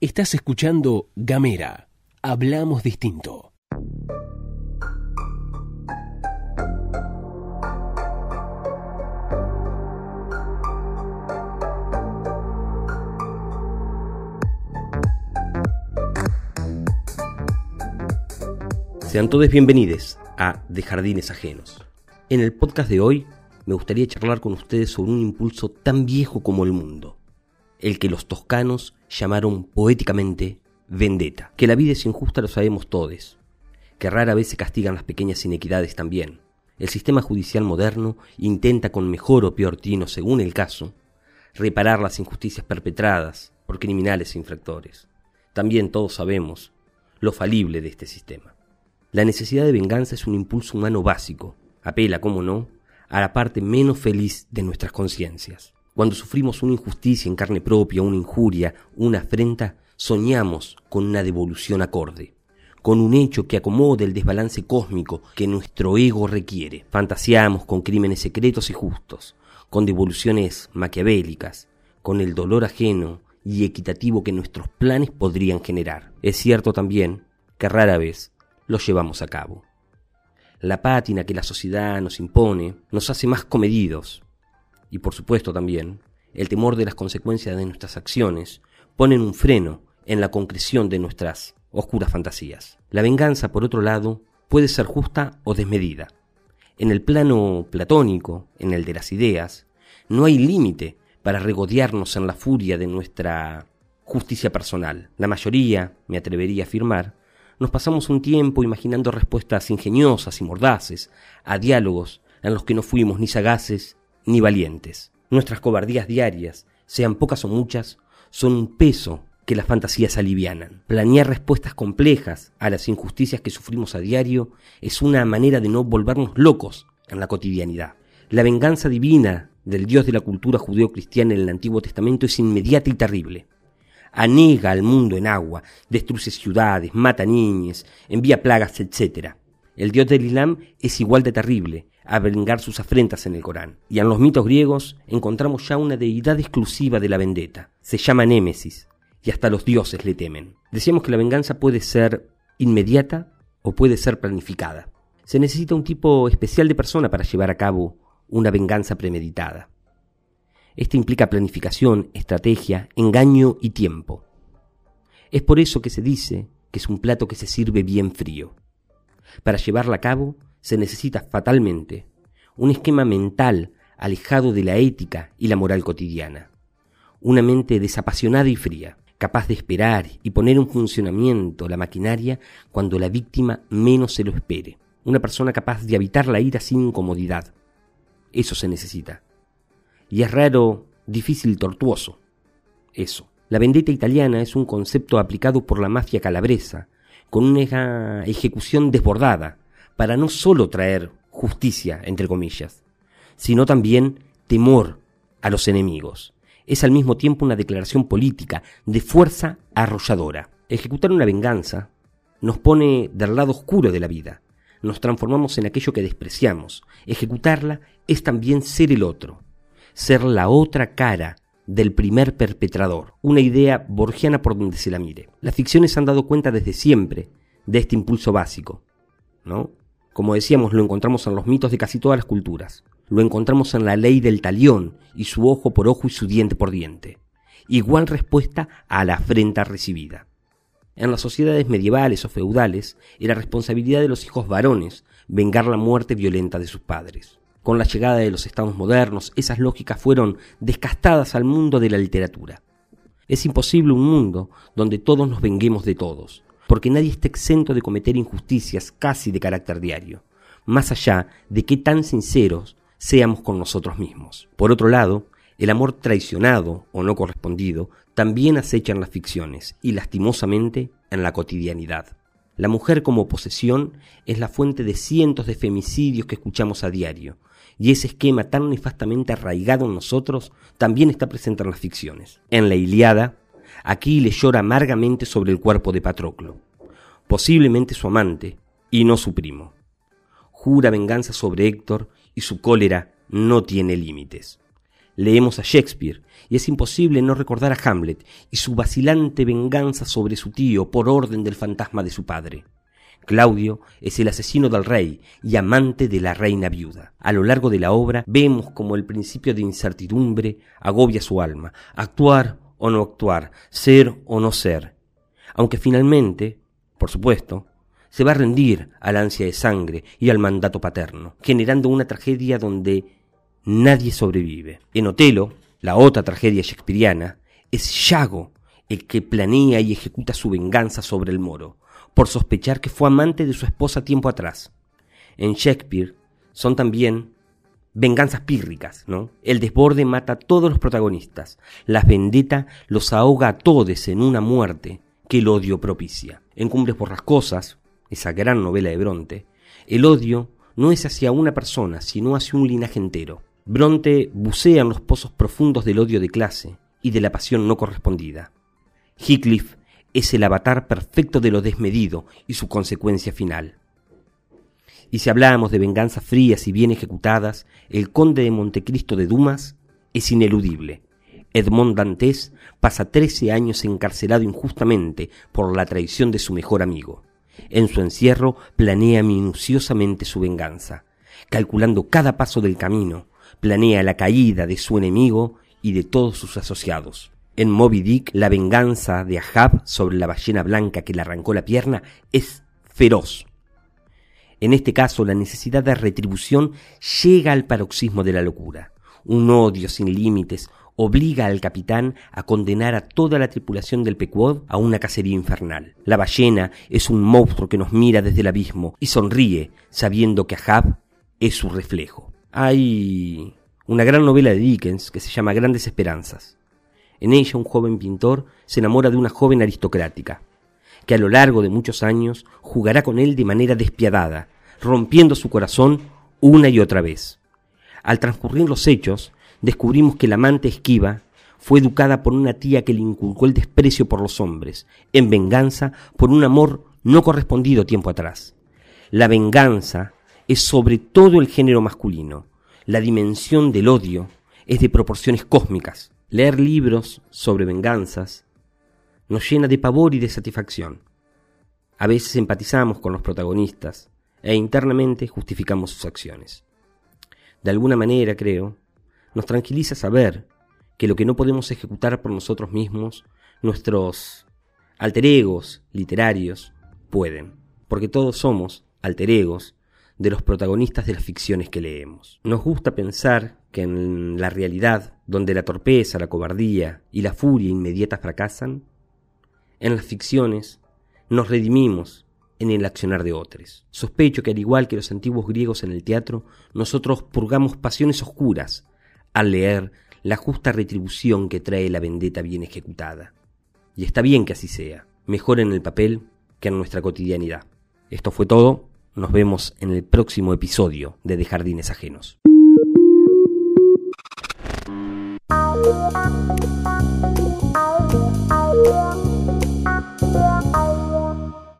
Estás escuchando Gamera. Hablamos distinto. Sean todos bienvenidos a De Jardines Ajenos. En el podcast de hoy me gustaría charlar con ustedes sobre un impulso tan viejo como el mundo, el que los toscanos llamaron poéticamente vendetta. Que la vida es injusta lo sabemos todos, que rara vez se castigan las pequeñas inequidades también. El sistema judicial moderno intenta con mejor o peor tino, según el caso, reparar las injusticias perpetradas por criminales e infractores. También todos sabemos lo falible de este sistema. La necesidad de venganza es un impulso humano básico, apela, como no, a la parte menos feliz de nuestras conciencias. Cuando sufrimos una injusticia en carne propia, una injuria, una afrenta, soñamos con una devolución acorde, con un hecho que acomode el desbalance cósmico que nuestro ego requiere. Fantaseamos con crímenes secretos y justos, con devoluciones maquiavélicas, con el dolor ajeno y equitativo que nuestros planes podrían generar. Es cierto también que rara vez los llevamos a cabo. La pátina que la sociedad nos impone nos hace más comedidos, y por supuesto también el temor de las consecuencias de nuestras acciones ponen un freno en la concreción de nuestras oscuras fantasías. La venganza, por otro lado, puede ser justa o desmedida. En el plano platónico, en el de las ideas, no hay límite para regodearnos en la furia de nuestra justicia personal. La mayoría, me atrevería a afirmar, nos pasamos un tiempo imaginando respuestas ingeniosas y mordaces a diálogos en los que no fuimos ni sagaces ni valientes. Nuestras cobardías diarias, sean pocas o muchas, son un peso que las fantasías alivianan. Planear respuestas complejas a las injusticias que sufrimos a diario es una manera de no volvernos locos en la cotidianidad. La venganza divina del Dios de la cultura judeo-cristiana en el Antiguo Testamento es inmediata y terrible. Anega al mundo en agua, destruye ciudades, mata niñes, envía plagas, etc. El Dios del Islam es igual de terrible, a vengar sus afrentas en el Corán. Y en los mitos griegos encontramos ya una deidad exclusiva de la vendetta. Se llama Némesis, y hasta los dioses le temen. Decíamos que la venganza puede ser inmediata o puede ser planificada. Se necesita un tipo especial de persona para llevar a cabo una venganza premeditada. Esto implica planificación, estrategia, engaño y tiempo. Es por eso que se dice que es un plato que se sirve bien frío. Para llevarla a cabo se necesita fatalmente un esquema mental alejado de la ética y la moral cotidiana, una mente desapasionada y fría, capaz de esperar y poner en funcionamiento la maquinaria cuando la víctima menos se lo espere, una persona capaz de habitar la ira sin incomodidad. Eso se necesita. Y es raro, difícil, tortuoso. Eso. La vendetta italiana es un concepto aplicado por la mafia calabresa, con una ejecución desbordada, para no solo traer justicia, entre comillas, sino también temor a los enemigos. Es al mismo tiempo una declaración política de fuerza arrolladora. Ejecutar una venganza nos pone del lado oscuro de la vida, nos transformamos en aquello que despreciamos. Ejecutarla es también ser el otro, ser la otra cara del primer perpetrador, una idea borgiana por donde se la mire. Las ficciones han dado cuenta desde siempre de este impulso básico, ¿no? Como decíamos, lo encontramos en los mitos de casi todas las culturas. Lo encontramos en la ley del talión y su ojo por ojo y su diente por diente. Igual respuesta a la afrenta recibida. En las sociedades medievales o feudales era responsabilidad de los hijos varones vengar la muerte violenta de sus padres. Con la llegada de los estados modernos, esas lógicas fueron descastadas al mundo de la literatura. Es imposible un mundo donde todos nos venguemos de todos, porque nadie está exento de cometer injusticias casi de carácter diario, más allá de qué tan sinceros seamos con nosotros mismos. Por otro lado, el amor traicionado o no correspondido también acecha en las ficciones y lastimosamente en la cotidianidad. La mujer como posesión es la fuente de cientos de femicidios que escuchamos a diario, y ese esquema tan nefastamente arraigado en nosotros también está presente en las ficciones. En la Iliada, Aquiles llora amargamente sobre el cuerpo de Patroclo, posiblemente su amante y no su primo. Jura venganza sobre Héctor y su cólera no tiene límites. Leemos a Shakespeare y es imposible no recordar a Hamlet y su vacilante venganza sobre su tío por orden del fantasma de su padre. Claudio es el asesino del rey y amante de la reina viuda. A lo largo de la obra vemos como el principio de incertidumbre agobia su alma, actuar o no actuar, ser o no ser. Aunque finalmente, por supuesto, se va a rendir al ansia de sangre y al mandato paterno, generando una tragedia donde nadie sobrevive. En Otelo, la otra tragedia shakespeariana, es Yago el que planea y ejecuta su venganza sobre el moro, por sospechar que fue amante de su esposa tiempo atrás. En Shakespeare son también venganzas pírricas, ¿no? El desborde mata a todos los protagonistas, la vendetta los ahoga a todos en una muerte que el odio propicia. En Cumbres Borrascosas, esa gran novela de Bronte, el odio no es hacia una persona, sino hacia un linaje entero. Bronte bucea en los pozos profundos del odio de clase y de la pasión no correspondida. Heathcliff es el avatar perfecto de lo desmedido y su consecuencia final. Y si hablamos de venganzas frías y bien ejecutadas, el conde de Montecristo de Dumas es ineludible. Edmond Dantes pasa trece años encarcelado injustamente por la traición de su mejor amigo. En su encierro planea minuciosamente su venganza, calculando cada paso del camino, planea la caída de su enemigo y de todos sus asociados. En Moby Dick, la venganza de Ahab sobre la ballena blanca que le arrancó la pierna es feroz. En este caso, la necesidad de retribución llega al paroxismo de la locura. Un odio sin límites obliga al capitán a condenar a toda la tripulación del Pequod a una cacería infernal. La ballena es un monstruo que nos mira desde el abismo y sonríe sabiendo que Ahab es su reflejo. Hay una gran novela de Dickens que se llama Grandes Esperanzas. En ella un joven pintor se enamora de una joven aristocrática, que a lo largo de muchos años jugará con él de manera despiadada, rompiendo su corazón una y otra vez. Al transcurrir los hechos, descubrimos que la amante esquiva fue educada por una tía que le inculcó el desprecio por los hombres, en venganza por un amor no correspondido tiempo atrás. La venganza es sobre todo el género masculino. La dimensión del odio es de proporciones cósmicas. Leer libros sobre venganzas nos llena de pavor y de satisfacción. A veces empatizamos con los protagonistas e internamente justificamos sus acciones. De alguna manera, creo, nos tranquiliza saber que lo que no podemos ejecutar por nosotros mismos, nuestros alter egos literarios pueden, porque todos somos alter egos de los protagonistas de las ficciones que leemos. Nos gusta pensar que en la realidad, donde la torpeza, la cobardía y la furia inmediata fracasan, en las ficciones nos redimimos en el accionar de otros. Sospecho que al igual que los antiguos griegos en el teatro, nosotros purgamos pasiones oscuras al leer la justa retribución que trae la vendetta bien ejecutada. Y está bien que así sea, mejor en el papel que en nuestra cotidianidad. Esto fue todo, nos vemos en el próximo episodio de De Jardines Ajenos. Thank you.